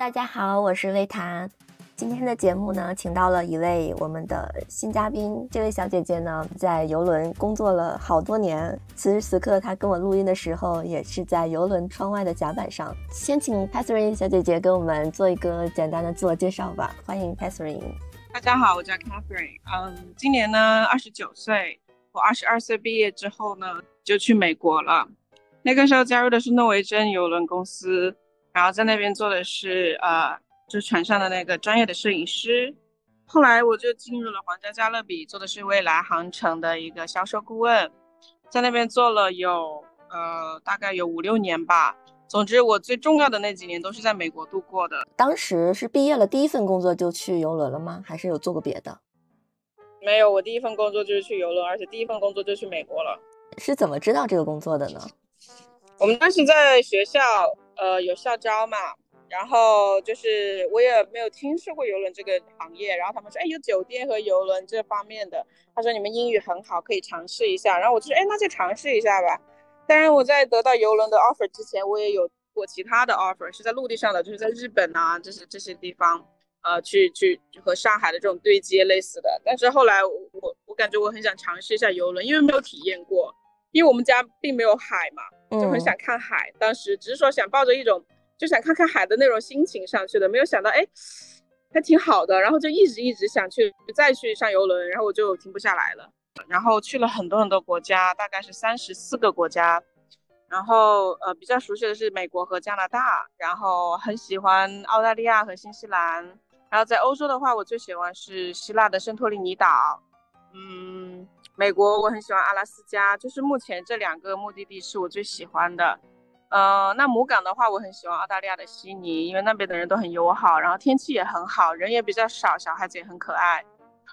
大家好，我是魏谈。今天的节目呢，请到了一位我们的新嘉宾。这位小姐姐呢，在游轮工作了好多年。此时此刻，她跟我录音的时候，也是在游轮窗外的甲板上。先请 Catherine 小姐姐给我们做一个简单的自我介绍吧。欢迎 Catherine。大家好，我叫 Catherine。嗯，今年呢二十九岁。我二十二岁毕业之后呢，就去美国了。那个时候加入的是诺维珍邮轮公司，然后在那边做的是呃。就是船上的那个专业的摄影师，后来我就进入了皇家加勒比，做的是未来航程的一个销售顾问，在那边做了有呃大概有五六年吧。总之，我最重要的那几年都是在美国度过的。当时是毕业了，第一份工作就去游轮了吗？还是有做过别的？没有，我第一份工作就是去游轮，而且第一份工作就去美国了。是怎么知道这个工作的呢？我们当时在学校，呃，有校招嘛。然后就是我也没有听说过游轮这个行业，然后他们说，哎，有酒店和游轮这方面的，他说你们英语很好，可以尝试一下。然后我就说，哎，那就尝试一下吧。当然我在得到游轮的 offer 之前，我也有过其他的 offer，是在陆地上的，就是在日本啊，这些这些地方，呃，去去和上海的这种对接类似的。但是后来我我感觉我很想尝试一下游轮，因为没有体验过，因为我们家并没有海嘛，就很想看海。当时只是说想抱着一种。就想看看海的那种心情上去的，没有想到哎，还挺好的，然后就一直一直想去再去上游轮，然后我就停不下来了，然后去了很多很多国家，大概是三十四个国家，然后呃比较熟悉的是美国和加拿大，然后很喜欢澳大利亚和新西兰，然后在欧洲的话，我最喜欢是希腊的圣托里尼岛，嗯，美国我很喜欢阿拉斯加，就是目前这两个目的地是我最喜欢的。呃，那母港的话，我很喜欢澳大利亚的悉尼，因为那边的人都很友好，然后天气也很好，人也比较少，小孩子也很可爱。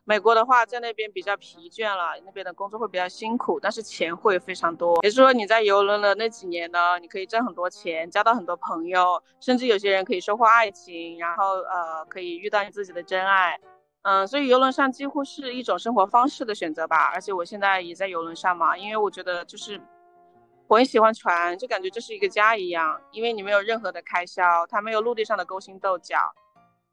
美国的话，在那边比较疲倦了，那边的工作会比较辛苦，但是钱会非常多。也就是说，你在游轮的那几年呢，你可以挣很多钱，交到很多朋友，甚至有些人可以收获爱情，然后呃，可以遇到你自己的真爱。嗯，所以游轮上几乎是一种生活方式的选择吧。而且我现在也在游轮上嘛，因为我觉得就是。我很喜欢船，就感觉这是一个家一样，因为你没有任何的开销，它没有陆地上的勾心斗角，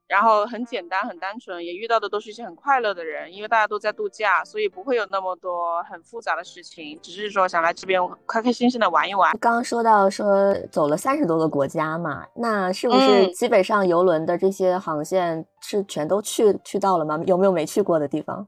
然后很简单很单纯，也遇到的都是一些很快乐的人，因为大家都在度假，所以不会有那么多很复杂的事情，只是说想来这边开开心心的玩一玩。刚刚说到说走了三十多个国家嘛，那是不是基本上游轮的这些航线是全都去去到了吗？有没有没去过的地方？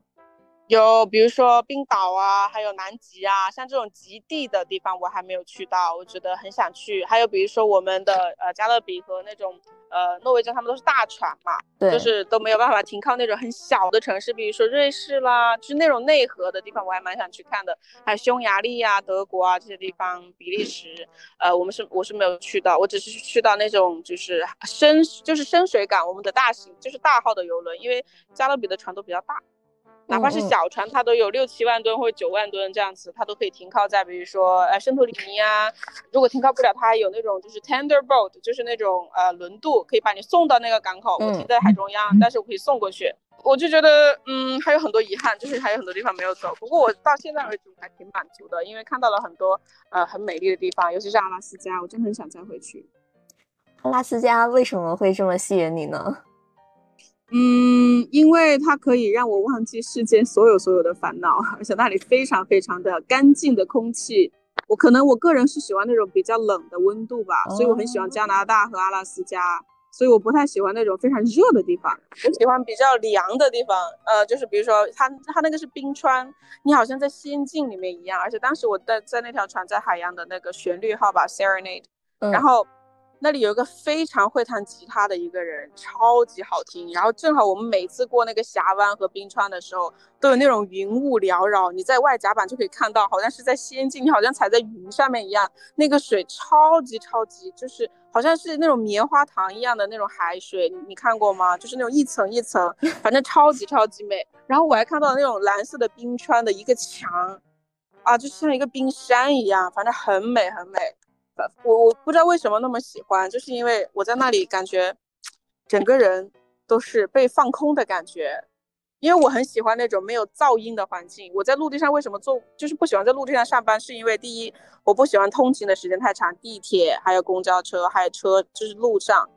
有，比如说冰岛啊，还有南极啊，像这种极地的地方我还没有去到，我觉得很想去。还有比如说我们的呃加勒比和那种呃诺维珍，他们都是大船嘛，对，就是都没有办法停靠那种很小的城市，比如说瑞士啦，就是那种内河的地方，我还蛮想去看的。还有匈牙利呀、德国啊这些地方，比利时，呃，我们是我是没有去到，我只是去到那种就是深就是深水港，我们的大型就是大号的游轮，因为加勒比的船都比较大。哪怕是小船，它都有六七万吨或者九万吨这样子，它都可以停靠在，比如说呃圣托里尼啊。如果停靠不了，它还有那种就是 tender boat，就是那种呃轮渡，可以把你送到那个港口。我停在海中央，但是我可以送过去。我就觉得，嗯，还有很多遗憾，就是还有很多地方没有走。不过我到现在为止还挺满足的，因为看到了很多呃很美丽的地方，尤其是阿拉斯加，我真的很想再回去。阿拉斯加为什么会这么吸引你呢？嗯，因为它可以让我忘记世间所有所有的烦恼，而且那里非常非常的干净的空气。我可能我个人是喜欢那种比较冷的温度吧，所以我很喜欢加拿大和阿拉斯加。所以我不太喜欢那种非常热的地方，我喜欢比较凉的地方。呃，就是比如说它它那个是冰川，你好像在仙境里面一样。而且当时我在在那条船在海洋的那个旋律号吧，Serenade，然后。那里有一个非常会弹吉他的一个人，超级好听。然后正好我们每次过那个峡湾和冰川的时候，都有那种云雾缭绕，你在外甲板就可以看到，好像是在仙境，你好像踩在云上面一样。那个水超级超级，就是好像是那种棉花糖一样的那种海水，你看过吗？就是那种一层一层，反正超级超级美。然后我还看到那种蓝色的冰川的一个墙，啊，就像一个冰山一样，反正很美很美。我我不知道为什么那么喜欢，就是因为我在那里感觉，整个人都是被放空的感觉，因为我很喜欢那种没有噪音的环境。我在陆地上为什么做，就是不喜欢在陆地上上班，是因为第一，我不喜欢通勤的时间太长，地铁还有公交车还有车就是路上。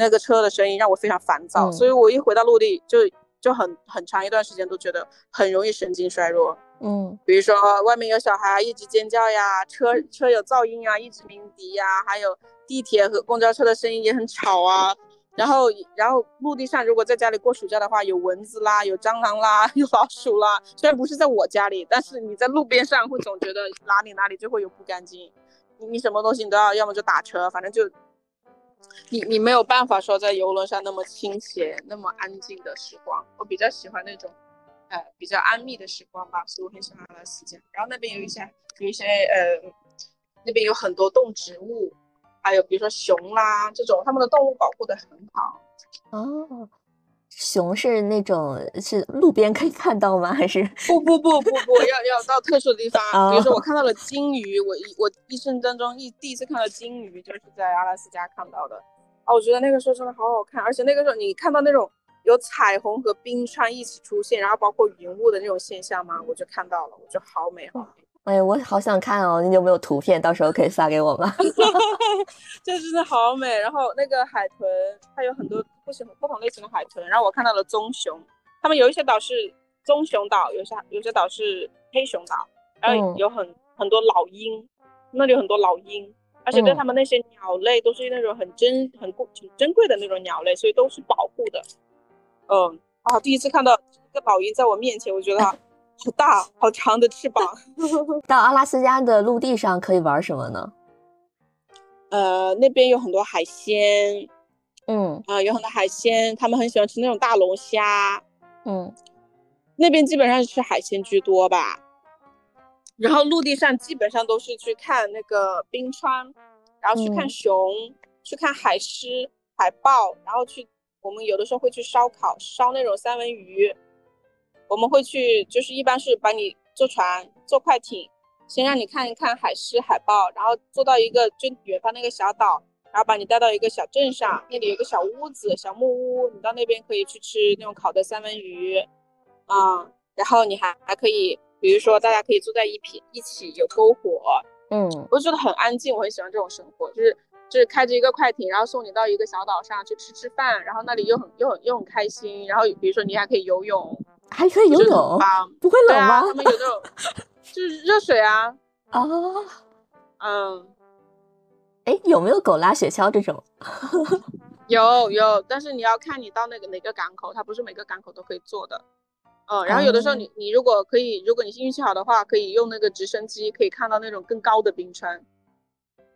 那个车的声音让我非常烦躁，所以我一回到陆地就就很很长一段时间都觉得很容易神经衰弱。嗯，比如说外面有小孩一直尖叫呀，车车有噪音啊，一直鸣笛呀，还有地铁和公交车的声音也很吵啊。然后，然后陆地上如果在家里过暑假的话，有蚊子啦，有蟑螂啦，有老鼠啦。虽然不是在我家里，但是你在路边上会总觉得哪里哪里就会有不干净。你你什么东西你都要，要么就打车，反正就你你没有办法说在游轮上那么清闲、那么安静的时光。我比较喜欢那种，呃，比较安谧的时光吧，所以我很喜欢阿拉斯加。然后那边有一些有一些呃，那边有很多动植物。还有比如说熊啦这种，他们的动物保护的很好。哦，熊是那种是路边可以看到吗？还是不不不不不要要到特殊的地方？比如说我看到了鲸鱼，我一我一生当中一第一次看到鲸鱼就是在阿拉斯加看到的。哦，我觉得那个时候真的好好看，而且那个时候你看到那种有彩虹和冰川一起出现，然后包括云雾的那种现象吗？我就看到了，我觉得好美好美。哎，我好想看哦！你有没有图片？到时候可以发给我吗？这真的好美。然后那个海豚，它有很多不同不同类型的海豚。然后我看到了棕熊，他们有一些岛是棕熊岛，有些有些岛是黑熊岛。然后有很很多老鹰，那里有很多老鹰，而且对他们那些鸟类都是那种很珍很贵挺珍贵的那种鸟类，所以都是保护的。嗯啊，第一次看到一个老鹰在我面前，我觉得。好大，好长的翅膀。到阿拉斯加的陆地上可以玩什么呢？呃，那边有很多海鲜，嗯啊，有很多海鲜，他们很喜欢吃那种大龙虾，嗯，那边基本上是吃海鲜居多吧。然后陆地上基本上都是去看那个冰川，然后去看熊，去看海狮、海豹，然后去我们有的时候会去烧烤，烧那种三文鱼。我们会去，就是一般是把你坐船、坐快艇，先让你看一看海狮、海豹，然后坐到一个就远方那个小岛，然后把你带到一个小镇上，那里有个小屋子、小木屋，你到那边可以去吃那种烤的三文鱼，啊，然后你还还可以，比如说大家可以坐在一起，一起有篝火，嗯，我觉得很安静，我很喜欢这种生活，就是就是开着一个快艇，然后送你到一个小岛上去吃吃饭，然后那里又很又很又很开心，然后比如说你还可以游泳。还可以游泳，不会冷吗？他们有那种，就是热水啊。啊，嗯，哎，有没有狗拉雪橇这种？有有，但是你要看你到那个哪个港口，它不是每个港口都可以坐的。嗯，然后有的时候你你如果可以，如果你运气好的话，可以用那个直升机，可以看到那种更高的冰川。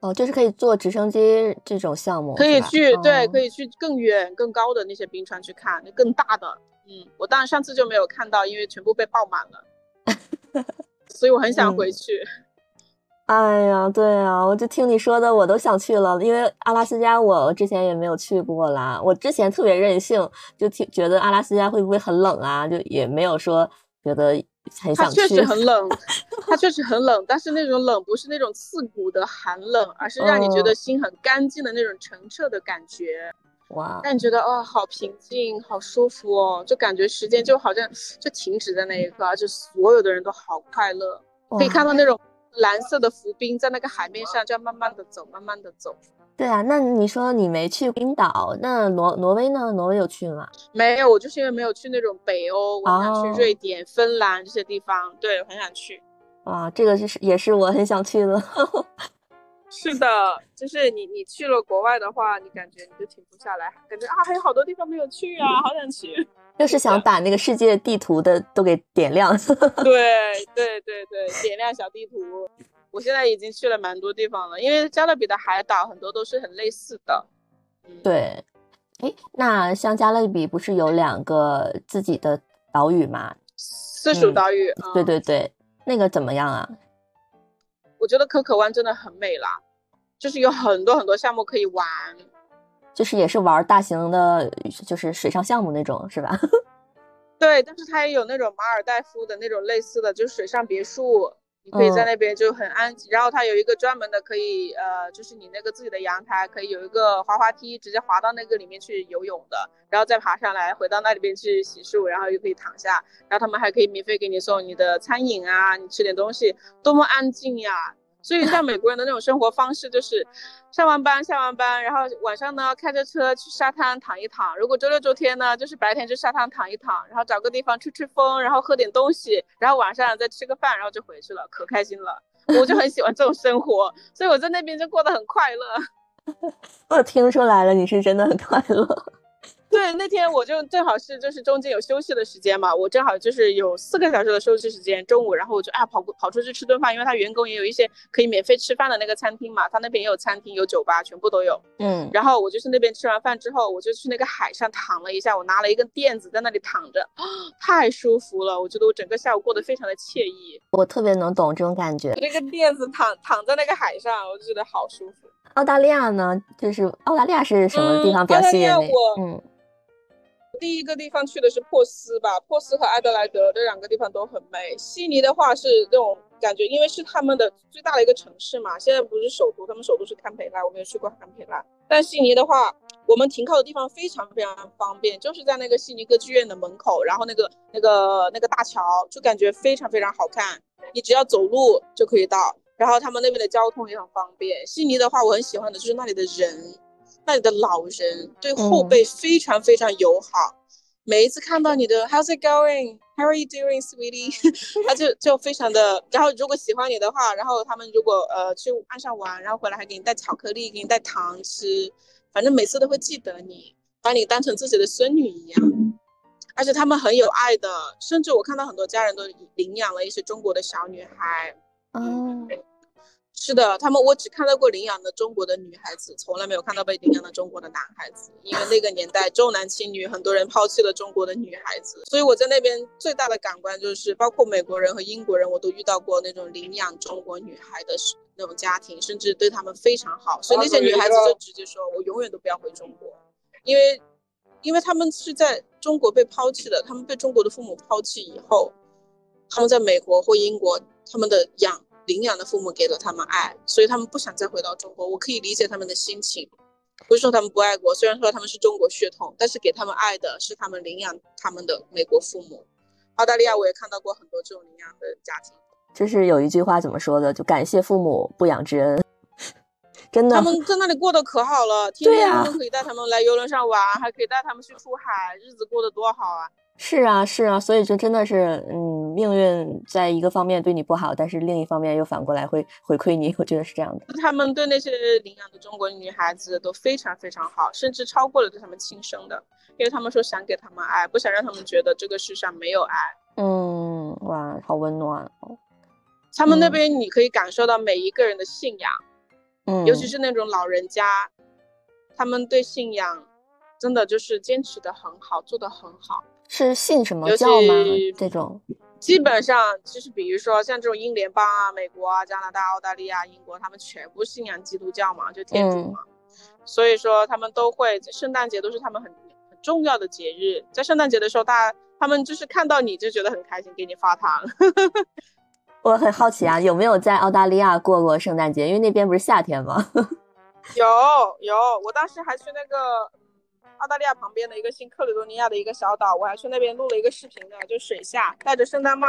哦，就是可以坐直升机这种项目，可以去，对，可以去更远、更高的那些冰川去看，那更大的。嗯，我当然上次就没有看到，因为全部被爆满了，所以我很想回去。哎呀，对啊，我就听你说的，我都想去了。因为阿拉斯加我之前也没有去过啦，我之前特别任性，就听觉得阿拉斯加会不会很冷啊，就也没有说觉得很想去。它确实很冷，它确实很冷，但是那种冷不是那种刺骨的寒冷，而是让你觉得心很干净的那种澄澈的感觉。哇，让你觉得哦，好平静，好舒服哦，就感觉时间就好像就停止在那一刻，而且所有的人都好快乐，可以看到那种蓝色的浮冰在那个海面上，这样慢慢的走，慢慢的走。对啊，那你说你没去冰岛，那挪挪威呢？挪威有去吗？没有，我就是因为没有去那种北欧，我想去瑞典、芬兰这些地方，对，很想去。啊，这个是也是我很想去的。是的，就是你你去了国外的话，你感觉你就停不下来，感觉啊还有好多地方没有去啊，好想去。就是想把那个世界地图的都给点亮。对对对对，点亮小地图。我现在已经去了蛮多地方了，因为加勒比的海岛很多都是很类似的。对，哎，那像加勒比不是有两个自己的岛屿吗？私属岛屿。对对对，那个怎么样啊？我觉得可可湾真的很美啦，就是有很多很多项目可以玩，就是也是玩大型的，就是水上项目那种，是吧？对，但是它也有那种马尔代夫的那种类似的，就是水上别墅。你可以在那边就很安静，然后它有一个专门的可以，呃，就是你那个自己的阳台可以有一个滑滑梯，直接滑到那个里面去游泳的，然后再爬上来，回到那里边去洗漱，然后又可以躺下，然后他们还可以免费给你送你的餐饮啊，你吃点东西，多么安静呀！所以像美国人的那种生活方式，就是上完班下完班，然后晚上呢开着车去沙滩躺一躺。如果周六周天呢，就是白天去沙滩躺一躺，然后找个地方吹吹风，然后喝点东西，然后晚上再吃个饭，然后就回去了，可开心了。我就很喜欢这种生活，所以我在那边就过得很快乐。我 听出来了，你是真的很快乐。对，那天我就正好是就是中间有休息的时间嘛，我正好就是有四个小时的休息时间，中午，然后我就啊跑跑出去吃顿饭，因为他员工也有一些可以免费吃饭的那个餐厅嘛，他那边也有餐厅有酒吧，全部都有。嗯，然后我就去那边吃完饭之后，我就去那个海上躺了一下，我拿了一根垫子在那里躺着，太舒服了，我觉得我整个下午过得非常的惬意。我特别能懂这种感觉，那个垫子躺躺在那个海上，我就觉得好舒服。澳大利亚呢，就是澳大利亚是什么地方比较吸引你？嗯。第一个地方去的是珀斯吧，珀斯和埃德莱德这两个地方都很美。悉尼的话是那种感觉，因为是他们的最大的一个城市嘛。现在不是首都，他们首都是堪培拉，我没有去过堪培拉。但悉尼的话，我们停靠的地方非常非常方便，就是在那个悉尼歌剧院的门口，然后那个那个那个大桥，就感觉非常非常好看。你只要走路就可以到，然后他们那边的交通也很方便。悉尼的话，我很喜欢的就是那里的人。那里的老人对后辈非常非常友好，每一次看到你的 How's it going? How are you doing, sweetie? 他就就非常的，然后如果喜欢你的话，然后他们如果呃去岸上玩，然后回来还给你带巧克力，给你带糖吃，反正每次都会记得你，把你当成自己的孙女一样，而且他们很有爱的，甚至我看到很多家人都领养了一些中国的小女孩，哦。是的，他们我只看到过领养的中国的女孩子，从来没有看到被领养的中国的男孩子。因为那个年代重男轻女，很多人抛弃了中国的女孩子。所以我在那边最大的感官就是，包括美国人和英国人，我都遇到过那种领养中国女孩的那种家庭，甚至对他们非常好。所以那些女孩子就直接说：“我永远都不要回中国，因为，因为他们是在中国被抛弃的，他们被中国的父母抛弃以后，他们在美国或英国，他们的养。”领养的父母给了他们爱，所以他们不想再回到中国。我可以理解他们的心情，不是说他们不爱国，虽然说他们是中国血统，但是给他们爱的是他们领养他们的美国父母。澳大利亚我也看到过很多这种领养的家庭。就是有一句话怎么说的？就感谢父母不养之恩。真的，他们在那里过得可好了，天天都可以带他们来游轮上玩，还可以带他们去出海，日子过得多好啊！是啊，是啊，所以就真的是，嗯，命运在一个方面对你不好，但是另一方面又反过来会回馈你，我觉得是这样的。他们对那些领养的中国女孩子都非常非常好，甚至超过了对他们亲生的，因为他们说想给他们爱，不想让他们觉得这个世上没有爱。嗯，哇，好温暖哦。他们那边你可以感受到每一个人的信仰，嗯，尤其是那种老人家，他们对信仰真的就是坚持的很好，做的很好。是信什么教吗？这种基本上就是，比如说像这种英联邦啊、美国啊、加拿大、澳大利亚、英国，他们全部信仰基督教嘛，就天主嘛。所以说他们都会圣诞节都是他们很很重要的节日，在圣诞节的时候，大家他们就是看到你就觉得很开心，给你发糖。我很好奇啊，有没有在澳大利亚过过圣诞节？因为那边不是夏天吗？有有，我当时还去那个。澳大利亚旁边的一个新克里多尼亚的一个小岛，我还去那边录了一个视频呢，就水下戴着圣诞帽，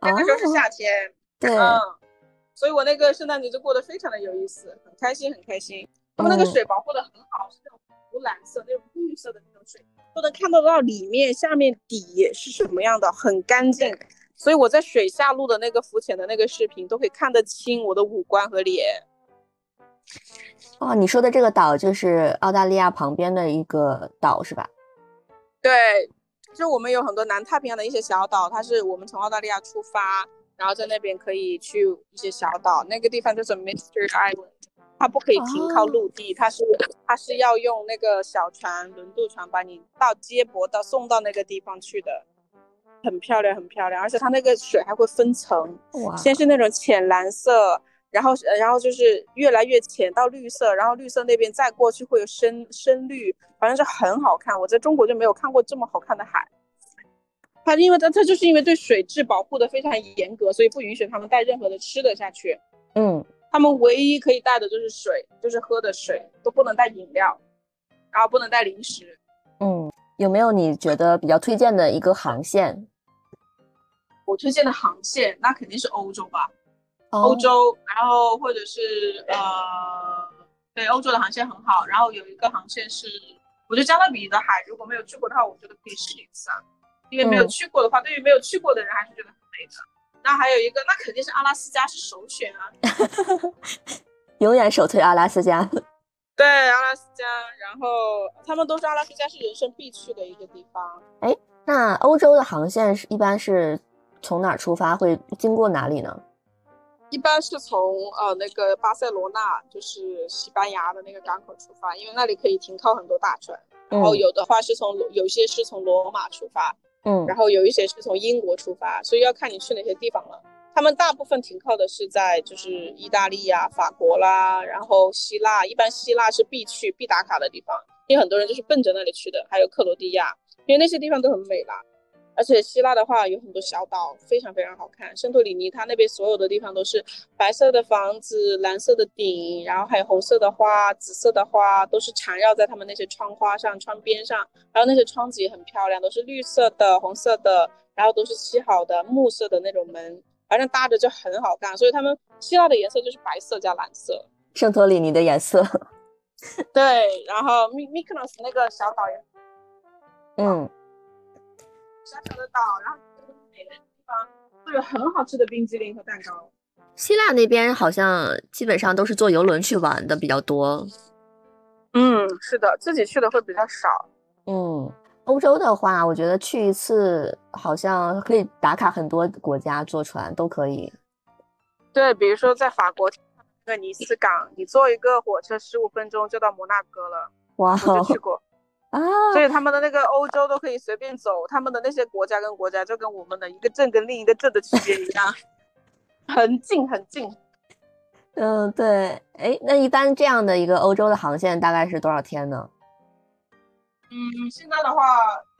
那个时候是夏天，对，嗯，所以我那个圣诞节就过得非常的有意思，很开心，很开心。他们那个水保护的很好，是那种湖蓝色、那种绿色的那种水，都能看得到里面、下面底是什么样的，很干净。所以我在水下录的那个浮潜的那个视频，都可以看得清我的五官和脸。哦，你说的这个岛就是澳大利亚旁边的一个岛是吧？对，就我们有很多南太平洋的一些小岛，它是我们从澳大利亚出发，然后在那边可以去一些小岛，那个地方叫做 Mystery Island，它不可以停靠陆地，它是它是要用那个小船轮渡船把你到接驳到送到那个地方去的，很漂亮很漂亮，而且它那个水还会分层，先是那种浅蓝色。然后，然后就是越来越浅到绿色，然后绿色那边再过去会有深深绿，反正是很好看。我在中国就没有看过这么好看的海。它因为它它就是因为对水质保护的非常严格，所以不允许他们带任何的吃的下去。嗯，他们唯一可以带的就是水，就是喝的水，都不能带饮料，然后不能带零食。嗯，有没有你觉得比较推荐的一个航线？我推荐的航线那肯定是欧洲吧。欧洲，然后或者是呃，对欧洲的航线很好。然后有一个航线是，我觉得加勒比的海如果没有去过的话，我觉得可以试一次啊。因为没有去过的话，对于没有去过的人还是觉得很美的。那还有一个，那肯定是阿拉斯加是首选啊，永远首推阿拉斯加。对，阿拉斯加，然后他们都说阿拉斯加是人生必去的一个地方。哎，那欧洲的航线是一般是从哪出发，会经过哪里呢？一般是从呃那个巴塞罗那，就是西班牙的那个港口出发，因为那里可以停靠很多大船。然后有的话是从有些是从罗马出发。嗯，然后有一些是从英国出发，所以要看你去哪些地方了。他们大部分停靠的是在就是意大利呀、法国啦，然后希腊，一般希腊是必去、必打卡的地方，因为很多人就是奔着那里去的。还有克罗地亚，因为那些地方都很美啦。而且希腊的话有很多小岛，非常非常好看。圣托里尼它那边所有的地方都是白色的房子、蓝色的顶，然后还有红色的花、紫色的花，都是缠绕在他们那些窗花上、窗边上。然后那些窗子也很漂亮，都是绿色的、红色的，然后都是漆好的木色的那种门，反正搭着就很好看。所以他们希腊的颜色就是白色加蓝色。圣托里尼的颜色。对，然后米米克诺斯那个小岛也，嗯。小小的岛，然后每个地方都有很好吃的冰激凌和蛋糕。希腊那边好像基本上都是坐游轮去玩的比较多。嗯，是的，自己去的会比较少。嗯，欧洲的话，我觉得去一次好像可以打卡很多国家，坐船都可以。对，比如说在法国那个尼斯港，你坐一个火车十五分钟就到摩纳哥了。哇，我就去过。啊，所以他们的那个欧洲都可以随便走，他们的那些国家跟国家就跟我们的一个镇跟另一个镇的区别一样，很近很近。嗯，对，哎，那一般这样的一个欧洲的航线大概是多少天呢？嗯，现在的话，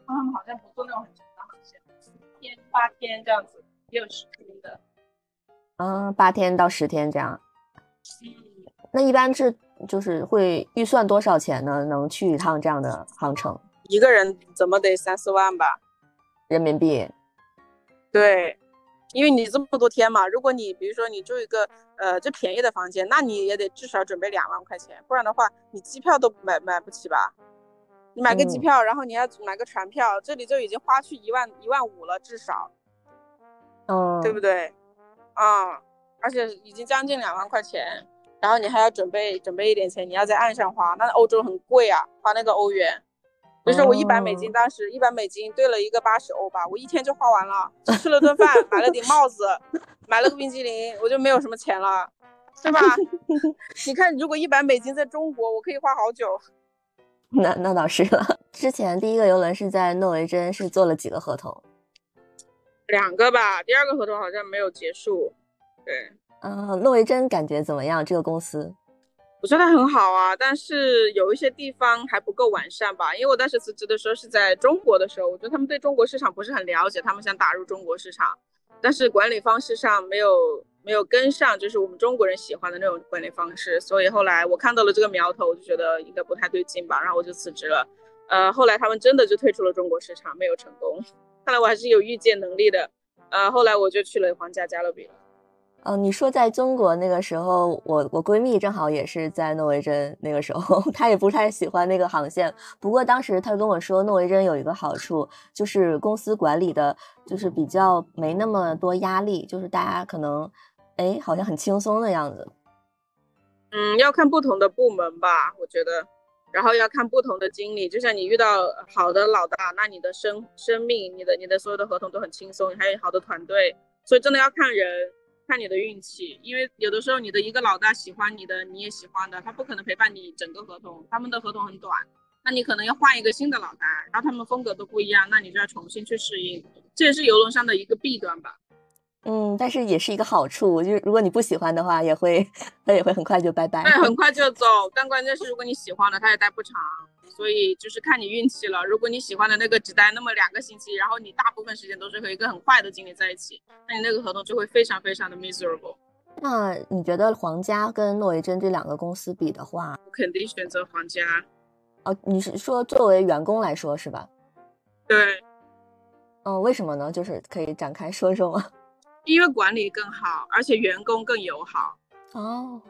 他们好像不做那种很长的航线，七天八天这样子，也有十天的。嗯，八天到十天这样。嗯，那一般是。就是会预算多少钱呢？能去一趟这样的航程？一个人怎么得三四万吧，人民币。对，因为你这么多天嘛，如果你比如说你住一个呃最便宜的房间，那你也得至少准备两万块钱，不然的话你机票都买买不起吧？你买个机票，然后你要买个船票，这里就已经花去一万一万五了，至少，嗯，对不对？啊，而且已经将近两万块钱。然后你还要准备准备一点钱，你要在岸上花，那欧洲很贵啊，花那个欧元。比如说我一百美金，当时一百美金兑了一个八十欧吧，我一天就花完了，吃了顿饭，买了顶帽子，买了个冰激凌，我就没有什么钱了，对吧？你看，如果一百美金在中国，我可以花好久。那那倒是了。之前第一个游轮是在诺维珍，是做了几个合同？两个吧，第二个合同好像没有结束。对。嗯，诺维珍感觉怎么样？这个公司，我觉得很好啊，但是有一些地方还不够完善吧。因为我当时辞职的时候是在中国的时候，我觉得他们对中国市场不是很了解，他们想打入中国市场，但是管理方式上没有没有跟上，就是我们中国人喜欢的那种管理方式。所以后来我看到了这个苗头，我就觉得应该不太对劲吧，然后我就辞职了。呃，后来他们真的就退出了中国市场，没有成功。看来我还是有预见能力的。呃，后来我就去了皇家加勒比了。嗯，你说在中国那个时候，我我闺蜜正好也是在诺维珍那个时候，她也不太喜欢那个航线。不过当时她跟我说，诺维珍有一个好处，就是公司管理的，就是比较没那么多压力，就是大家可能，哎，好像很轻松的样子。嗯，要看不同的部门吧，我觉得，然后要看不同的经理。就像你遇到好的老大，那你的生生命，你的你的所有的合同都很轻松，还有好的团队，所以真的要看人。看你的运气，因为有的时候你的一个老大喜欢你的，你也喜欢的，他不可能陪伴你整个合同，他们的合同很短，那你可能要换一个新的老大，然后他们风格都不一样，那你就要重新去适应，这也是游轮上的一个弊端吧。嗯，但是也是一个好处，就是如果你不喜欢的话，也会他也会很快就拜拜，对，很快就走。但关键是如果你喜欢了，他也待不长。所以就是看你运气了。如果你喜欢的那个只待那么两个星期，然后你大部分时间都是和一个很坏的经理在一起，那你那个合同就会非常非常的 miserable。那你觉得皇家跟诺维珍这两个公司比的话，我肯定选择皇家。哦，你是说作为员工来说是吧？对。嗯，为什么呢？就是可以展开说说吗？因为管理更好，而且员工更友好。哦，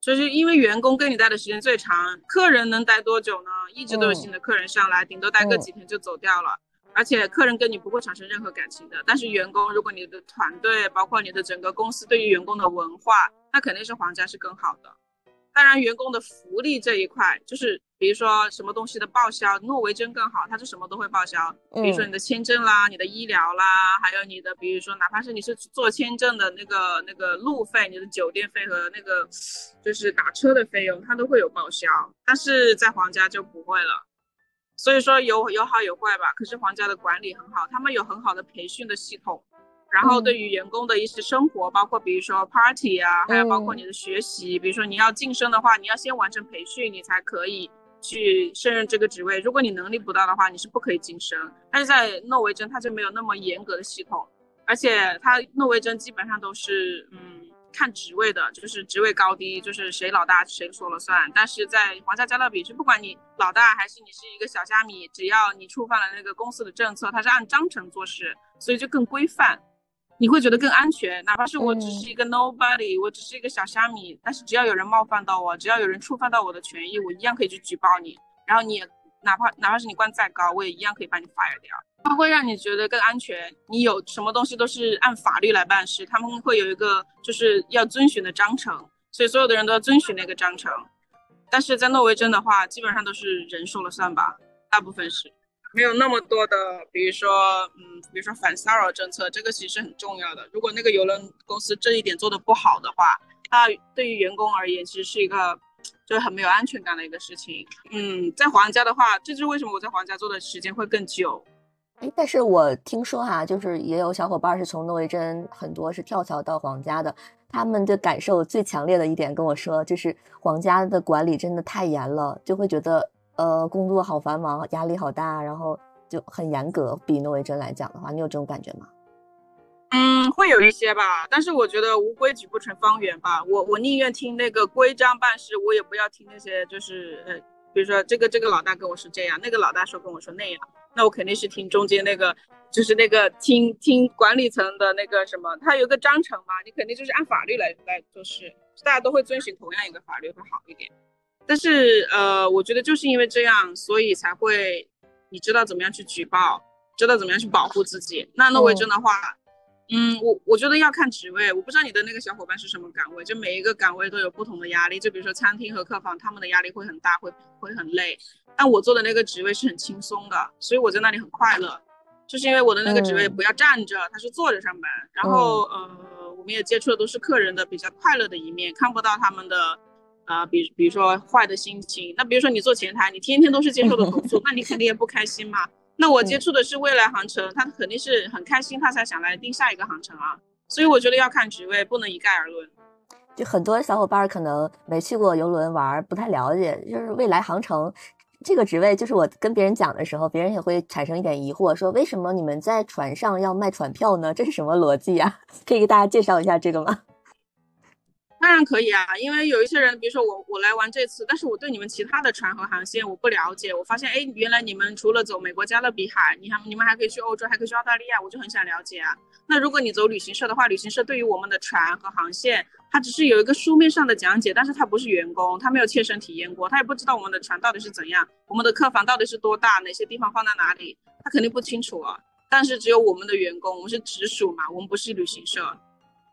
就是因为员工跟你待的时间最长，客人能待多久呢？一直都有新的客人上来，顶多待个几天就走掉了。而且客人跟你不会产生任何感情的。但是员工，如果你的团队，包括你的整个公司对于员工的文化，那肯定是皇家是更好的。当然，员工的福利这一块，就是比如说什么东西的报销，诺维珍更好，它是什么都会报销。比如说你的签证啦，你的医疗啦，还有你的，比如说哪怕是你是做签证的那个那个路费，你的酒店费和那个就是打车的费用，它都会有报销。但是在皇家就不会了。所以说有有好有坏吧。可是皇家的管理很好，他们有很好的培训的系统。然后对于员工的一些生活，包括比如说 party 啊，还有包括你的学习，比如说你要晋升的话，你要先完成培训，你才可以去胜任这个职位。如果你能力不到的话，你是不可以晋升。但是在诺维珍，它就没有那么严格的系统，而且它诺维珍基本上都是嗯看职位的，就是职位高低，就是谁老大谁说了算。但是在皇家加勒比，就不管你老大还是你是一个小虾米，只要你触犯了那个公司的政策，它是按章程做事，所以就更规范。你会觉得更安全，哪怕是我只是一个 nobody，我只是一个小虾米，但是只要有人冒犯到我，只要有人触犯到我的权益，我一样可以去举报你。然后你也哪怕哪怕是你官再高，我也一样可以把你 fire 掉。它会让你觉得更安全，你有什么东西都是按法律来办事，他们会有一个就是要遵循的章程，所以所有的人都要遵循那个章程。但是在诺维珍的话，基本上都是人说了算吧，大部分是。没有那么多的，比如说，嗯，比如说反骚扰政策，这个其实很重要的。如果那个邮轮公司这一点做的不好的话，那对于员工而言，其实是一个就是很没有安全感的一个事情。嗯，在皇家的话，这就是为什么我在皇家做的时间会更久。哎，但是我听说哈，就是也有小伙伴是从诺维珍很多是跳槽到皇家的，他们的感受最强烈的一点跟我说，就是皇家的管理真的太严了，就会觉得。呃，工作好繁忙，压力好大，然后就很严格。比诺维珍来讲的话，你有这种感觉吗？嗯，会有一些吧，但是我觉得无规矩不成方圆吧。我我宁愿听那个规章办事，我也不要听那些就是呃，比如说这个这个老大跟我说这样，那个老大说跟我说那样，那我肯定是听中间那个，就是那个听听管理层的那个什么，他有个章程嘛，你肯定就是按法律来来做事，大家都会遵循同样一个法律会好一点。但是，呃，我觉得就是因为这样，所以才会，你知道怎么样去举报，知道怎么样去保护自己。那诺维真的话，嗯，我我觉得要看职位，我不知道你的那个小伙伴是什么岗位，就每一个岗位都有不同的压力。就比如说餐厅和客房，他们的压力会很大，会会很累。但我做的那个职位是很轻松的，所以我在那里很快乐，就是因为我的那个职位不要站着，他是坐着上班。然后，呃，我们也接触的都是客人的比较快乐的一面，看不到他们的。啊，比比如说坏的心情，那比如说你做前台，你天天都是接受的投诉，那你肯定也不开心嘛。那我接触的是未来航程，他肯定是很开心，他才想来定下一个航程啊。所以我觉得要看职位，不能一概而论。就很多小伙伴可能没去过游轮玩，不太了解，就是未来航程这个职位，就是我跟别人讲的时候，别人也会产生一点疑惑，说为什么你们在船上要卖船票呢？这是什么逻辑呀？可以给大家介绍一下这个吗？当然可以啊，因为有一些人，比如说我，我来玩这次，但是我对你们其他的船和航线我不了解。我发现，哎，原来你们除了走美国加勒比海，你还你们还可以去欧洲，还可以去澳大利亚，我就很想了解啊。那如果你走旅行社的话，旅行社对于我们的船和航线，它只是有一个书面上的讲解，但是他不是员工，他没有切身体验过，他也不知道我们的船到底是怎样，我们的客房到底是多大，哪些地方放在哪里，他肯定不清楚啊。但是只有我们的员工，我们是直属嘛，我们不是旅行社。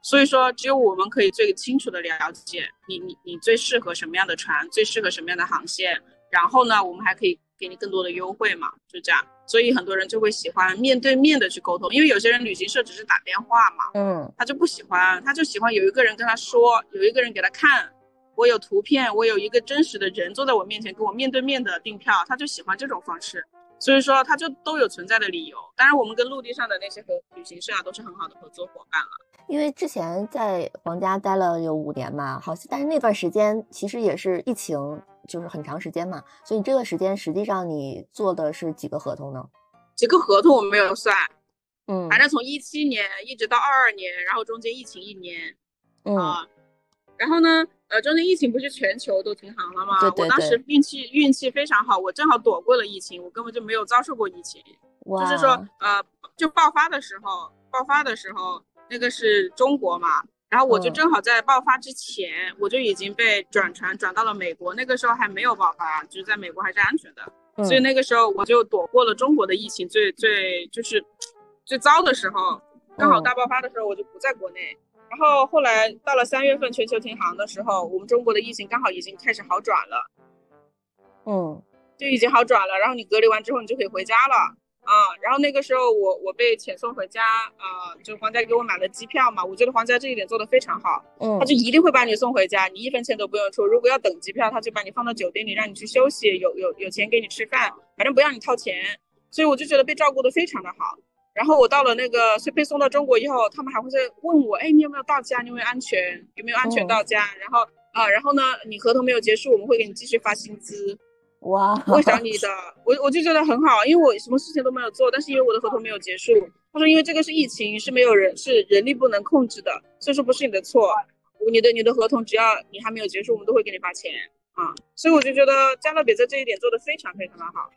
所以说，只有我们可以最清楚的了解你，你，你最适合什么样的船，最适合什么样的航线。然后呢，我们还可以给你更多的优惠嘛，就这样。所以很多人就会喜欢面对面的去沟通，因为有些人旅行社只是打电话嘛，嗯，他就不喜欢，他就喜欢有一个人跟他说，有一个人给他看，我有图片，我有一个真实的人坐在我面前跟我面对面的订票，他就喜欢这种方式。所以说，它就都有存在的理由。当然，我们跟陆地上的那些和旅行社啊，都是很好的合作伙伴了。因为之前在皇家待了有五年嘛，好像，但是那段时间其实也是疫情，就是很长时间嘛。所以这段时间实际上你做的是几个合同呢？几个合同我没有算，嗯，反正从一七年一直到二二年，然后中间疫情一年，嗯，然后呢？呃，中间疫情不是全球都停航了吗？对对对。我当时运气运气非常好，我正好躲过了疫情，我根本就没有遭受过疫情。就是说，呃，就爆发的时候，爆发的时候，那个是中国嘛，然后我就正好在爆发之前，我就已经被转船转到了美国，那个时候还没有爆发，就是在美国还是安全的，所以那个时候我就躲过了中国的疫情最最就是最糟的时候，刚好大爆发的时候我就不在国内，然后后来到了三月份全球停航的时候，我们中国的疫情刚好已经开始好转了，嗯，就已经好转了，然后你隔离完之后你就可以回家了。啊，然后那个时候我我被遣送回家，啊，就皇家给我买了机票嘛，我觉得皇家这一点做的非常好，嗯，他就一定会把你送回家，你一分钱都不用出。如果要等机票，他就把你放到酒店里，让你去休息，有有有钱给你吃饭，反正不让你掏钱。所以我就觉得被照顾的非常的好。然后我到了那个是被送到中国以后，他们还会在问我，哎，你有没有到家？你有没有安全？有没有安全到家？然后啊，然后呢，你合同没有结束，我们会给你继续发薪资。哇，会找你的，我我就觉得很好，因为我什么事情都没有做，但是因为我的合同没有结束，他说因为这个是疫情，是没有人是人力不能控制的，所以说不是你的错，你的你的合同只要你还没有结束，我们都会给你发钱啊，所以我就觉得加勒比在这一点做的非常非常的好。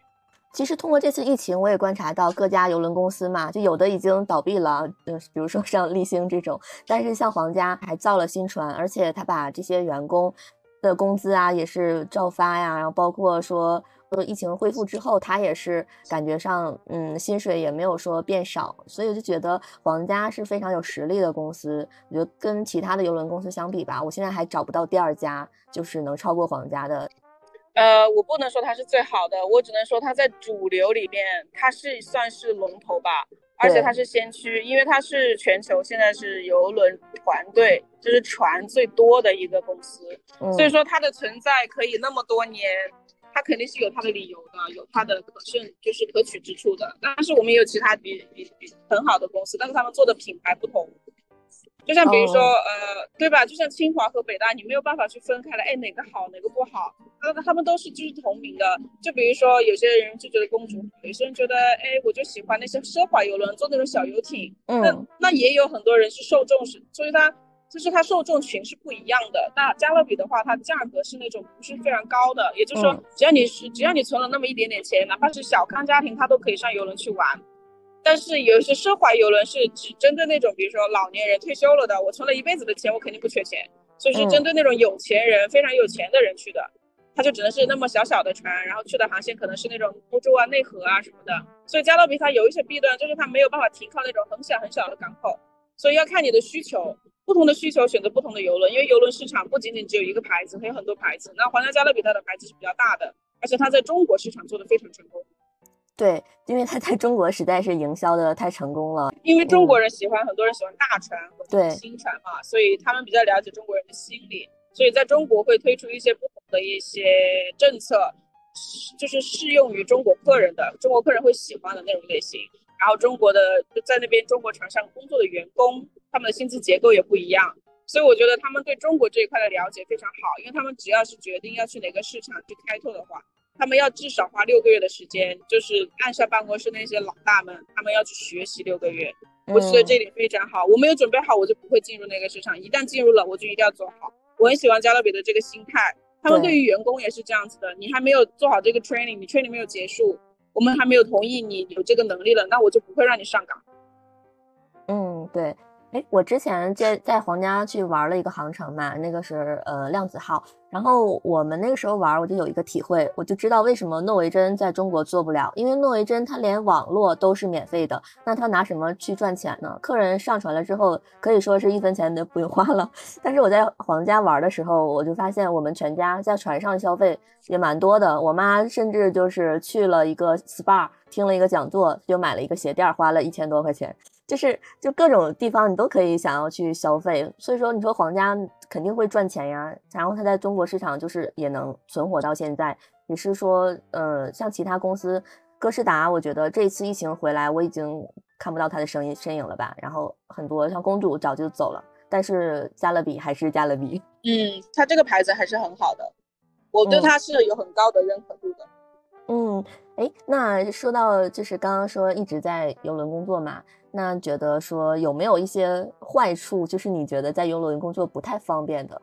其实通过这次疫情，我也观察到各家邮轮公司嘛，就有的已经倒闭了，嗯，比如说像立星这种，但是像皇家还造了新船，而且他把这些员工。的工资啊也是照发呀，然后包括说，呃，疫情恢复之后，他也是感觉上，嗯，薪水也没有说变少，所以我就觉得皇家是非常有实力的公司。我觉得跟其他的邮轮公司相比吧，我现在还找不到第二家就是能超过皇家的。呃，我不能说它是最好的，我只能说它在主流里面，它是算是龙头吧。而且它是先驱，因为它是全球现在是游轮团队，就是船最多的一个公司，所以说它的存在可以那么多年，它肯定是有它的理由的，有它的可胜就是可取之处的。但是我们也有其他比比比很好的公司，但是他们做的品牌不同。就像比如说，呃，对吧？就像清华和北大，你没有办法去分开了，哎，哪个好，哪个不好？那他们都是就是同名的。就比如说，有些人就觉得公主，有些人觉得，哎，我就喜欢那些奢华游轮，坐那种小游艇。嗯，那那也有很多人是受众是，所以他就是它受众群是不一样的。那加勒比的话，它价格是那种不是非常高的，也就是说，只要你是只要你存了那么一点点钱，哪怕是小康家庭，他都可以上游轮去玩。但是有一些奢华游轮是只针对那种，比如说老年人退休了的，我存了一辈子的钱，我肯定不缺钱，所以是针对那种有钱人、非常有钱的人去的，他就只能是那么小小的船，然后去的航线可能是那种欧洲啊、内河啊什么的。所以加勒比它有一些弊端，就是它没有办法停靠那种很小很小的港口，所以要看你的需求，不同的需求选择不同的游轮，因为游轮市场不仅仅只有一个牌子，还有很多牌子。那皇家加勒比它的牌子是比较大的，而且它在中国市场做的非常成功。对，因为他在中国实在是营销的太成功了。因为中国人喜欢，很多人喜欢大船和新船嘛，所以他们比较了解中国人的心理，所以在中国会推出一些不同的一些政策，就是适用于中国客人的，中国客人会喜欢的那种类型。然后中国的在那边中国船上工作的员工，他们的薪资结构也不一样，所以我觉得他们对中国这一块的了解非常好，因为他们只要是决定要去哪个市场去开拓的话。他们要至少花六个月的时间，就是岸上办公室那些老大们，他们要去学习六个月。我觉得这点非常好，我没有准备好，我就不会进入那个市场。一旦进入了，我就一定要做好。我很喜欢加勒比的这个心态，他们对于员工也是这样子的。你还没有做好这个 training，你 training 没有结束，我们还没有同意你有这个能力了，那我就不会让你上岗。嗯，对。哎，我之前在在皇家去玩了一个航程嘛，那个是呃量子号。然后我们那个时候玩，我就有一个体会，我就知道为什么诺维珍在中国做不了，因为诺维珍它连网络都是免费的，那他拿什么去赚钱呢？客人上船了之后，可以说是一分钱都不用花了。但是我在皇家玩的时候，我就发现我们全家在船上消费也蛮多的。我妈甚至就是去了一个 SPA，听了一个讲座，就买了一个鞋垫，花了一千多块钱。就是就各种地方你都可以想要去消费，所以说你说皇家肯定会赚钱呀，然后它在中国市场就是也能存活到现在，也是说，呃，像其他公司，歌诗达，我觉得这次疫情回来，我已经看不到它的身影身影了吧，然后很多像公主早就走了，但是加勒比还是加勒比，嗯，它这个牌子还是很好的，我对它是有很高的认可度的，嗯，哎，那说到就是刚刚说一直在游轮工作嘛。那觉得说有没有一些坏处？就是你觉得在游轮工作不太方便的，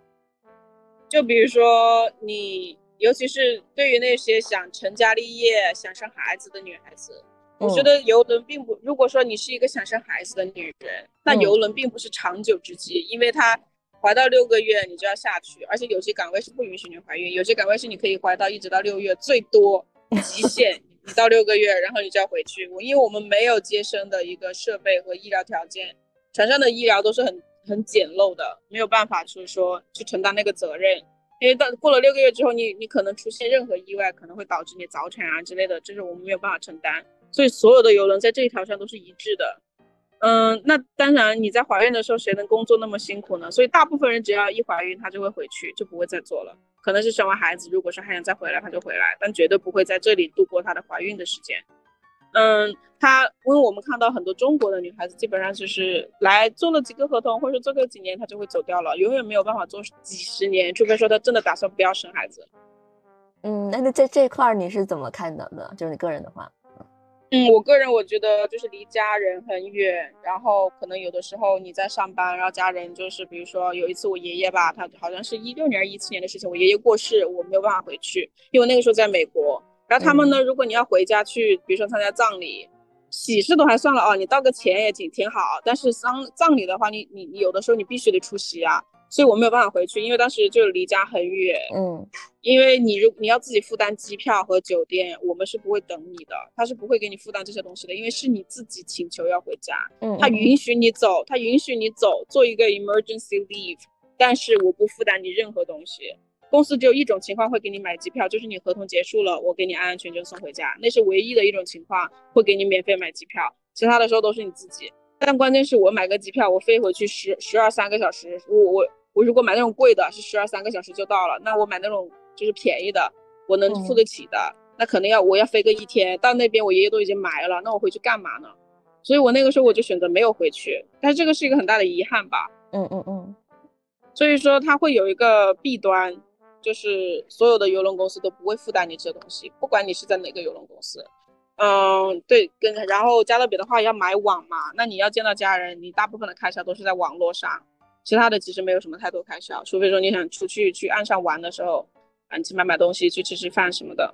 就比如说你，尤其是对于那些想成家立业、想生孩子的女孩子，我觉得游轮并不，如果说你是一个想生孩子的女人，那游轮并不是长久之计，因为它怀到六个月你就要下去，而且有些岗位是不允许你怀孕，有些岗位是你可以怀到一直到六月，最多极限你到六个月，然后你就要回去。我因为我们没有接生的一个设备和医疗条件，船上的医疗都是很很简陋的，没有办法就是说去承担那个责任。因为到过了六个月之后，你你可能出现任何意外，可能会导致你早产啊之类的，这是我们没有办法承担。所以所有的游轮在这一条上都是一致的，嗯，那当然你在怀孕的时候谁能工作那么辛苦呢？所以大部分人只要一怀孕，他就会回去，就不会再做了。可能是生完孩子，如果是还想再回来，他就回来，但绝对不会在这里度过他的怀孕的时间。嗯，他因为我们看到很多中国的女孩子，基本上就是来做了几个合同，或者做个几年，她就会走掉了，永远没有办法做几十年，除非说她真的打算不要生孩子。嗯，那那这这块你是怎么看的呢？就是你个人的话。嗯，我个人我觉得就是离家人很远，然后可能有的时候你在上班，然后家人就是比如说有一次我爷爷吧，他好像是一六年一七年的事情，我爷爷过世，我没有办法回去，因为那个时候在美国。然后他们呢，如果你要回家去，比如说参加葬礼，喜事都还算了哦，你道个歉也挺挺好。但是丧葬礼的话，你你你有的时候你必须得出席啊。所以我没有办法回去，因为当时就离家很远。嗯，因为你如你要自己负担机票和酒店，我们是不会等你的，他是不会给你负担这些东西的，因为是你自己请求要回家。嗯，他允许你走，他允许你走，做一个 emergency leave，但是我不负担你任何东西。公司只有一种情况会给你买机票，就是你合同结束了，我给你安安全全送回家，那是唯一的一种情况会给你免费买机票，其他的时候都是你自己。但关键是我买个机票，我飞回去十十二三个小时，我我。我如果买那种贵的，是十二三个小时就到了。那我买那种就是便宜的，我能付得起的，那可能要我要飞个一天到那边，我爷爷都已经埋了，那我回去干嘛呢？所以我那个时候我就选择没有回去。但是这个是一个很大的遗憾吧。嗯嗯嗯。所以说它会有一个弊端，就是所有的邮轮公司都不会负担你这东西，不管你是在哪个邮轮公司。嗯，对，跟然后加勒比的话要买网嘛，那你要见到家人，你大部分的开销都是在网络上。其他的其实没有什么太多开销，除非说你想出去去岸上玩的时候，啊，去买买东西，去吃吃饭什么的。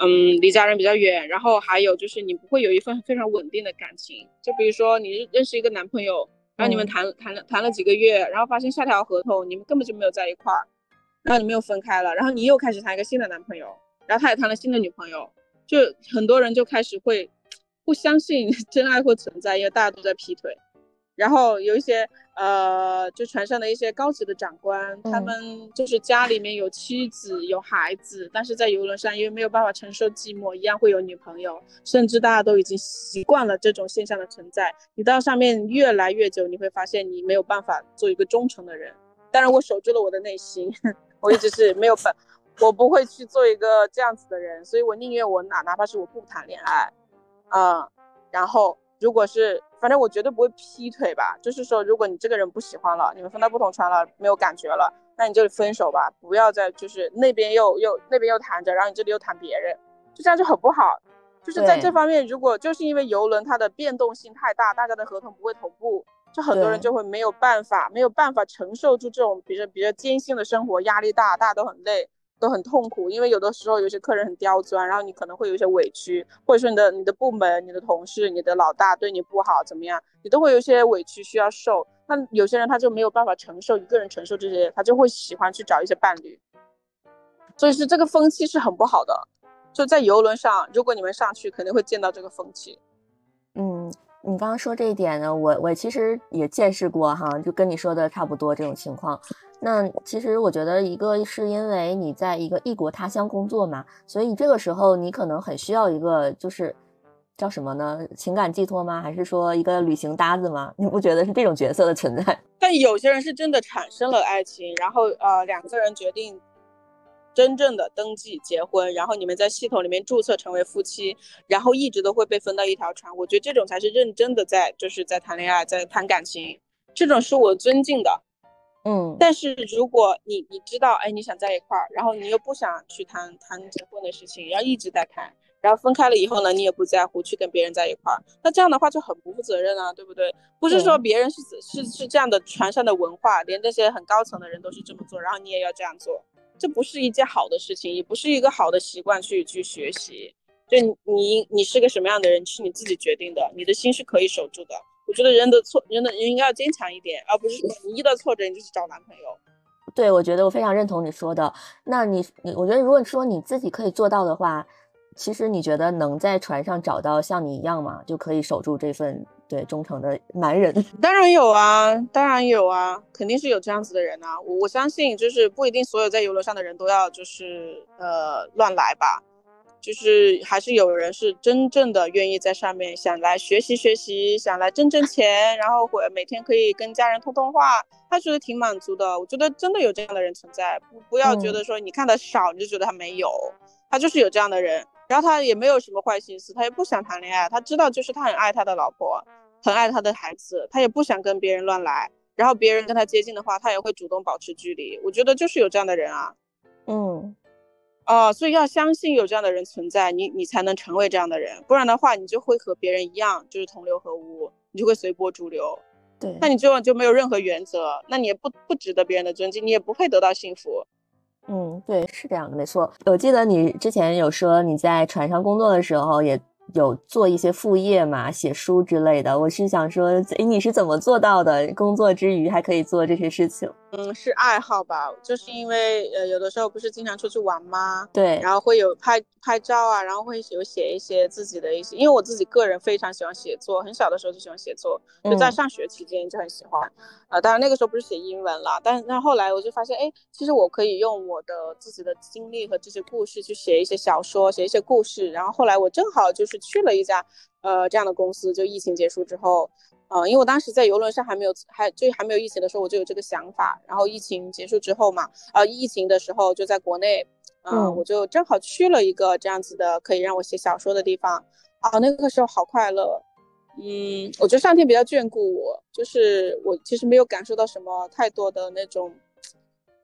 嗯，离家人比较远，然后还有就是你不会有一份非常稳定的感情。就比如说你认识一个男朋友，然后你们谈谈了谈了几个月，然后发现下条合同你们根本就没有在一块儿，然后你们又分开了，然后你又开始谈一个新的男朋友，然后他也谈了新的女朋友，就很多人就开始会 不相信 真爱会存在，因为大家都在劈腿。然后有一些呃，就船上的一些高级的长官，他们就是家里面有妻子有孩子，但是在游轮上因为没有办法承受寂寞，一样会有女朋友，甚至大家都已经习惯了这种现象的存在。你到上面越来越久，你会发现你没有办法做一个忠诚的人。当然，我守住了我的内心，我一直是没有办，我不会去做一个这样子的人，所以我宁愿我哪哪怕是我不谈恋爱，啊，然后。如果是，反正我绝对不会劈腿吧。就是说，如果你这个人不喜欢了，你们分到不同船了，没有感觉了，那你就分手吧，不要再就是那边又又那边又谈着，然后你这里又谈别人，就这样就很不好。就是在这方面，如果就是因为游轮它的变动性太大，大家的合同不会同步，就很多人就会没有办法，没有办法承受住这种比较比较艰辛的生活，压力大，大家都很累。都很痛苦，因为有的时候有些客人很刁钻，然后你可能会有一些委屈，或者说你的你的部门、你的同事、你的老大对你不好，怎么样，你都会有一些委屈需要受。那有些人他就没有办法承受一个人承受这些，他就会喜欢去找一些伴侣。所以是这个风气是很不好的。就在游轮上，如果你们上去，肯定会见到这个风气。嗯，你刚刚说这一点呢，我我其实也见识过哈，就跟你说的差不多这种情况。那其实我觉得，一个是因为你在一个异国他乡工作嘛，所以这个时候你可能很需要一个，就是叫什么呢？情感寄托吗？还是说一个旅行搭子吗？你不觉得是这种角色的存在？但有些人是真的产生了爱情，然后呃两个人决定真正的登记结婚，然后你们在系统里面注册成为夫妻，然后一直都会被分到一条船。我觉得这种才是认真的在就是在谈恋爱，在谈感情，这种是我尊敬的。嗯，但是如果你你知道，哎，你想在一块儿，然后你又不想去谈谈结婚的事情，然后一直在谈，然后分开了以后呢，你也不在乎去跟别人在一块儿，那这样的话就很不负责任啊，对不对？不是说别人是是是这样的船上的文化，连这些很高层的人都是这么做，然后你也要这样做，这不是一件好的事情，也不是一个好的习惯去去学习。就你你是个什么样的人，是你自己决定的，你的心是可以守住的。我觉得人的挫，人的人应该要坚强一点，而不是你遇到挫折你就去找男朋友。对，我觉得我非常认同你说的。那你你，我觉得如果说你自己可以做到的话，其实你觉得能在船上找到像你一样吗？就可以守住这份对忠诚的男人？当然有啊，当然有啊，肯定是有这样子的人啊。我我相信，就是不一定所有在游轮上的人都要就是呃乱来吧。就是还是有人是真正的愿意在上面想来学习学习，想来挣挣钱，然后会每天可以跟家人通通话，他觉得挺满足的。我觉得真的有这样的人存在，不不要觉得说你看的少你就觉得他没有，他就是有这样的人。然后他也没有什么坏心思，他也不想谈恋爱，他知道就是他很爱他的老婆，很爱他的孩子，他也不想跟别人乱来。然后别人跟他接近的话，他也会主动保持距离。我觉得就是有这样的人啊，嗯。哦，所以要相信有这样的人存在，你你才能成为这样的人，不然的话，你就会和别人一样，就是同流合污，你就会随波逐流。对，那你就就没有任何原则，那你也不不值得别人的尊敬，你也不配得到幸福。嗯，对，是这样的，没错。我记得你之前有说你在船上工作的时候也。有做一些副业嘛，写书之类的。我是想说，哎，你是怎么做到的？工作之余还可以做这些事情？嗯，是爱好吧，就是因为呃，有的时候不是经常出去玩吗？对，然后会有拍拍照啊，然后会有写一些自己的一些，因为我自己个人非常喜欢写作，很小的时候就喜欢写作，就在上学期间就很喜欢。呃，当然那个时候不是写英文了，但是那后来我就发现，哎，其实我可以用我的自己的经历和这些故事去写一些小说，写一些故事。然后后来我正好就是去了一家呃这样的公司，就疫情结束之后。呃，因为我当时在游轮上还没有还就还没有疫情的时候，我就有这个想法。然后疫情结束之后嘛，呃，疫情的时候就在国内，嗯，我就正好去了一个这样子的可以让我写小说的地方。啊，那个时候好快乐。嗯，我觉得上天比较眷顾我，就是我其实没有感受到什么太多的那种，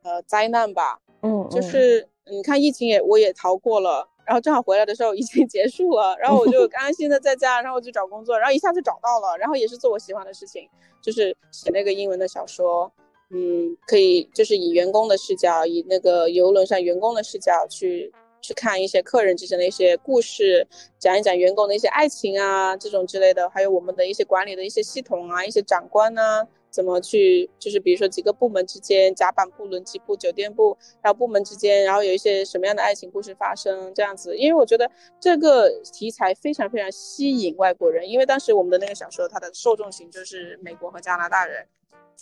呃，灾难吧。嗯，就是你看疫情也我也逃过了。然后正好回来的时候已经 结束了，然后我就安安心的在家，然后我就找工作，然后一下子找到了，然后也是做我喜欢的事情，就是写那个英文的小说，嗯，可以就是以员工的视角，以那个游轮上员工的视角去去看一些客人之间的一些故事，讲一讲员工的一些爱情啊这种之类的，还有我们的一些管理的一些系统啊，一些长官啊。怎么去，就是比如说几个部门之间，甲板部、轮机部、酒店部，然后部门之间，然后有一些什么样的爱情故事发生这样子。因为我觉得这个题材非常非常吸引外国人，因为当时我们的那个小说，它的受众群就是美国和加拿大人，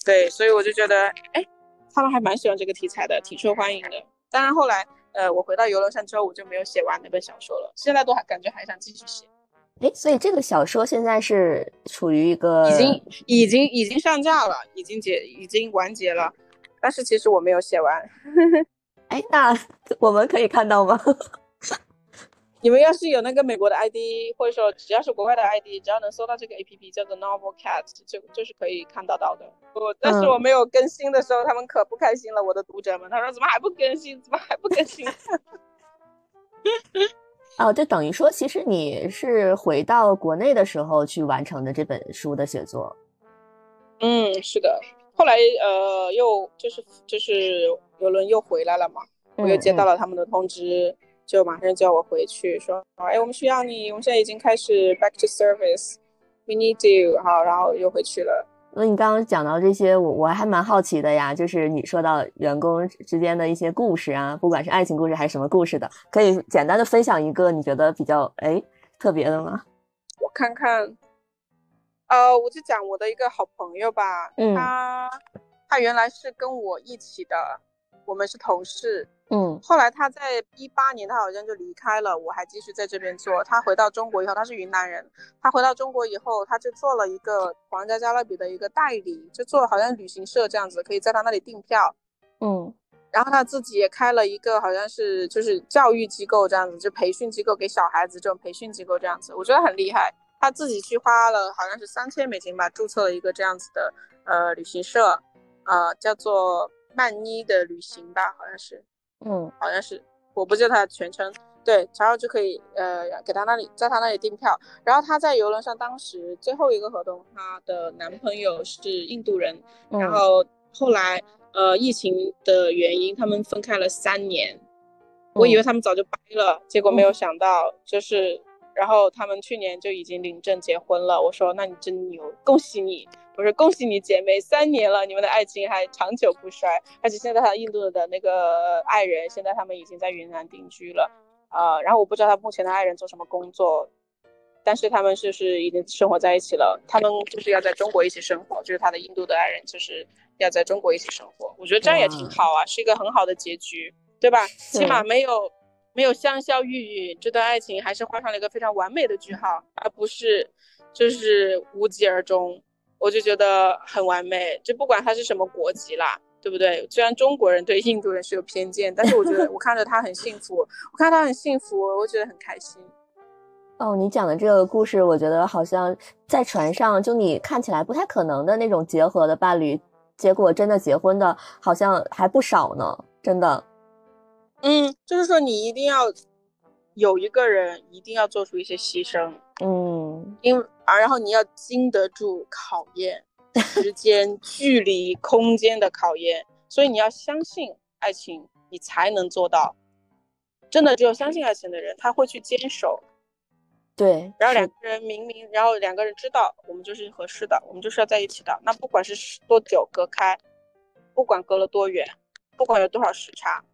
对，所以我就觉得，哎，他们还蛮喜欢这个题材的，挺受欢迎的。当然后来，呃，我回到游轮上之后，我就没有写完那本小说了，现在都还感觉还想继续写。哎，所以这个小说现在是处于一个已经已经已经上架了，已经结已经完结了，但是其实我没有写完。哎，那我们可以看到吗？你们要是有那个美国的 ID，或者说只要是国外的 ID，只要能搜到这个 APP 叫做 Novel Cat，就就是可以看得到的。我但是我没有更新的时候，他们可不开心了，我的读者们，他说怎么还不更新？怎么还不更新？哦，就等于说，其实你是回到国内的时候去完成的这本书的写作。嗯，是的。后来呃，又就是就是游轮又回来了嘛，我又接到了他们的通知，就马上叫我回去，说，哎，我们需要你，我们现在已经开始 back to service，we need you，好，然后又回去了。那你刚刚讲到这些，我我还蛮好奇的呀。就是你说到员工之间的一些故事啊，不管是爱情故事还是什么故事的，可以简单的分享一个你觉得比较哎特别的吗？我看看，呃，我就讲我的一个好朋友吧。嗯。他他原来是跟我一起的，我们是同事。嗯，后来他在一八年，他好像就离开了，我还继续在这边做。他回到中国以后，他是云南人。他回到中国以后，他就做了一个皇家加勒比的一个代理，就做好像旅行社这样子，可以在他那里订票。嗯，然后他自己也开了一个好像是就是教育机构这样子，就培训机构给小孩子这种培训机构这样子，我觉得很厉害。他自己去花了好像是三千美金吧，注册了一个这样子的呃旅行社，呃叫做曼妮的旅行吧，好像是。嗯，好像是，我不记得他的全称。对，然后就可以呃给他那里，在他那里订票。然后他在游轮上，当时最后一个合同，她的男朋友是印度人。然后后来呃疫情的原因，他们分开了三年。我以为他们早就掰了，结果没有想到，就是，然后他们去年就已经领证结婚了。我说，那你真牛，恭喜你！我说，恭喜你姐妹，三年了，你们的爱情还长久不衰。而且现在他印度的那个爱人，现在他们已经在云南定居了。啊，然后我不知道他目前的爱人做什么工作，但是他们就是已经生活在一起了。他们就是要在中国一起生活，就是他的印度的爱人就是要在中国一起生活。我觉得这样也挺好啊，是一个很好的结局。对吧？起码没有没有香消玉殒，这段爱情还是画上了一个非常完美的句号，而不是就是无疾而终。我就觉得很完美。就不管他是什么国籍啦，对不对？虽然中国人对印度人是有偏见，但是我觉得我看着他很幸福，我看他很幸福，我觉得很开心。哦，你讲的这个故事，我觉得好像在船上，就你看起来不太可能的那种结合的伴侣，结果真的结婚的，好像还不少呢，真的。嗯，就是说你一定要有一个人，一定要做出一些牺牲，嗯，因啊，然后你要经得住考验，时间、距离、空间的考验，所以你要相信爱情，你才能做到。真的，只有相信爱情的人，他会去坚守。对，然后两个人明明，然后两个人知道我们就是合适的，我们就是要在一起的。那不管是多久隔开，不管隔了多远，不管有多少时差。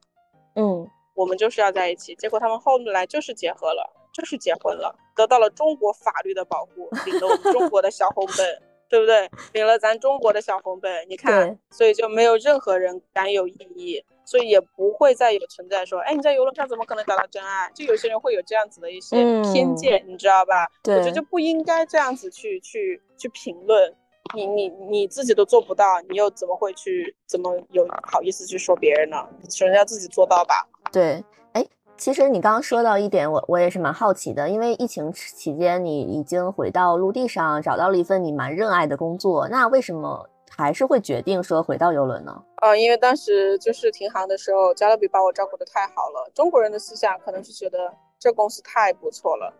嗯，我们就是要在一起，结果他们后来就是结合了，就是结婚了，得到了中国法律的保护，领了我们中国的小红本，对不对？领了咱中国的小红本，你看，所以就没有任何人敢有异议，所以也不会再有存在说，哎，你在游轮上怎么可能找到真爱？就有些人会有这样子的一些偏见，你知道吧？对，我觉得就不应该这样子去去去评论。你你你自己都做不到，你又怎么会去怎么有好意思去说别人呢？首先要自己做到吧。对，哎，其实你刚刚说到一点，我我也是蛮好奇的，因为疫情期间你已经回到陆地上，找到了一份你蛮热爱的工作，那为什么还是会决定说回到游轮呢？呃，因为当时就是停航的时候，加勒比把我照顾的太好了。中国人的思想可能是觉得这公司太不错了。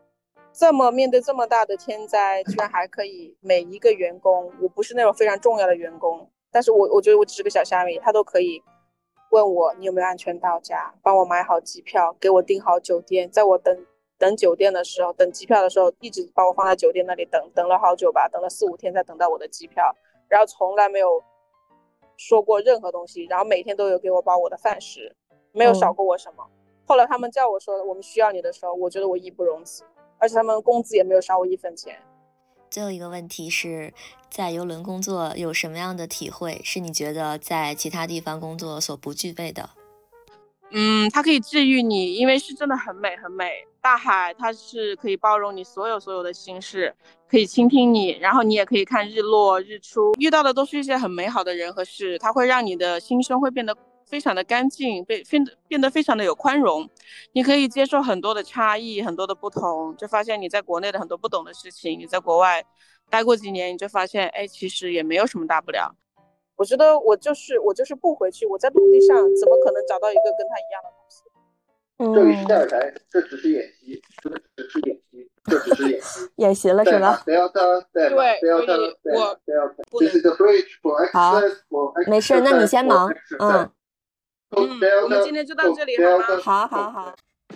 这么面对这么大的天灾，居然还可以每一个员工，我不是那种非常重要的员工，但是我我觉得我只是个小虾米，他都可以问我你有没有安全到家，帮我买好机票，给我订好酒店，在我等等酒店的时候，等机票的时候，一直把我放在酒店那里等，等了好久吧，等了四五天才等到我的机票，然后从来没有说过任何东西，然后每天都有给我包我的饭食，没有少过我什么。后来他们叫我说我们需要你的时候，我觉得我义不容辞。而且他们工资也没有少我一分钱。最后一个问题是在游轮工作有什么样的体会？是你觉得在其他地方工作所不具备的？嗯，它可以治愈你，因为是真的很美很美。大海它是可以包容你所有所有的心事，可以倾听你，然后你也可以看日落日出，遇到的都是一些很美好的人和事，它会让你的心胸会变得。非常的干净，被变得变得非常的有宽容，你可以接受很多的差异，很多的不同，就发现你在国内的很多不懂的事情，你在国外待过几年，你就发现，哎，其实也没有什么大不了。我觉得我就是我就是不回去，我在陆地上怎么可能找到一个跟他一样的东西？这里是电视台，这只是演习，这只是演习，这只是演习，演习了是吧？不要他，对，不要他，我不要他。This is the bridge for access for access. 没事，那你先忙，嗯。嗯，我们今天就到这里好吗？好，好，好。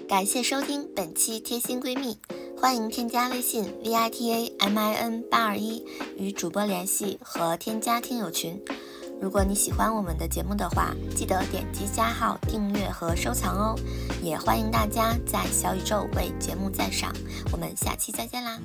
感谢收听本期贴心闺蜜，欢迎添加微信 v i t a m i n 八二一与主播联系和添加听友群。如果你喜欢我们的节目的话，记得点击加号订阅和收藏哦。也欢迎大家在小宇宙为节目赞赏。我们下期再见啦！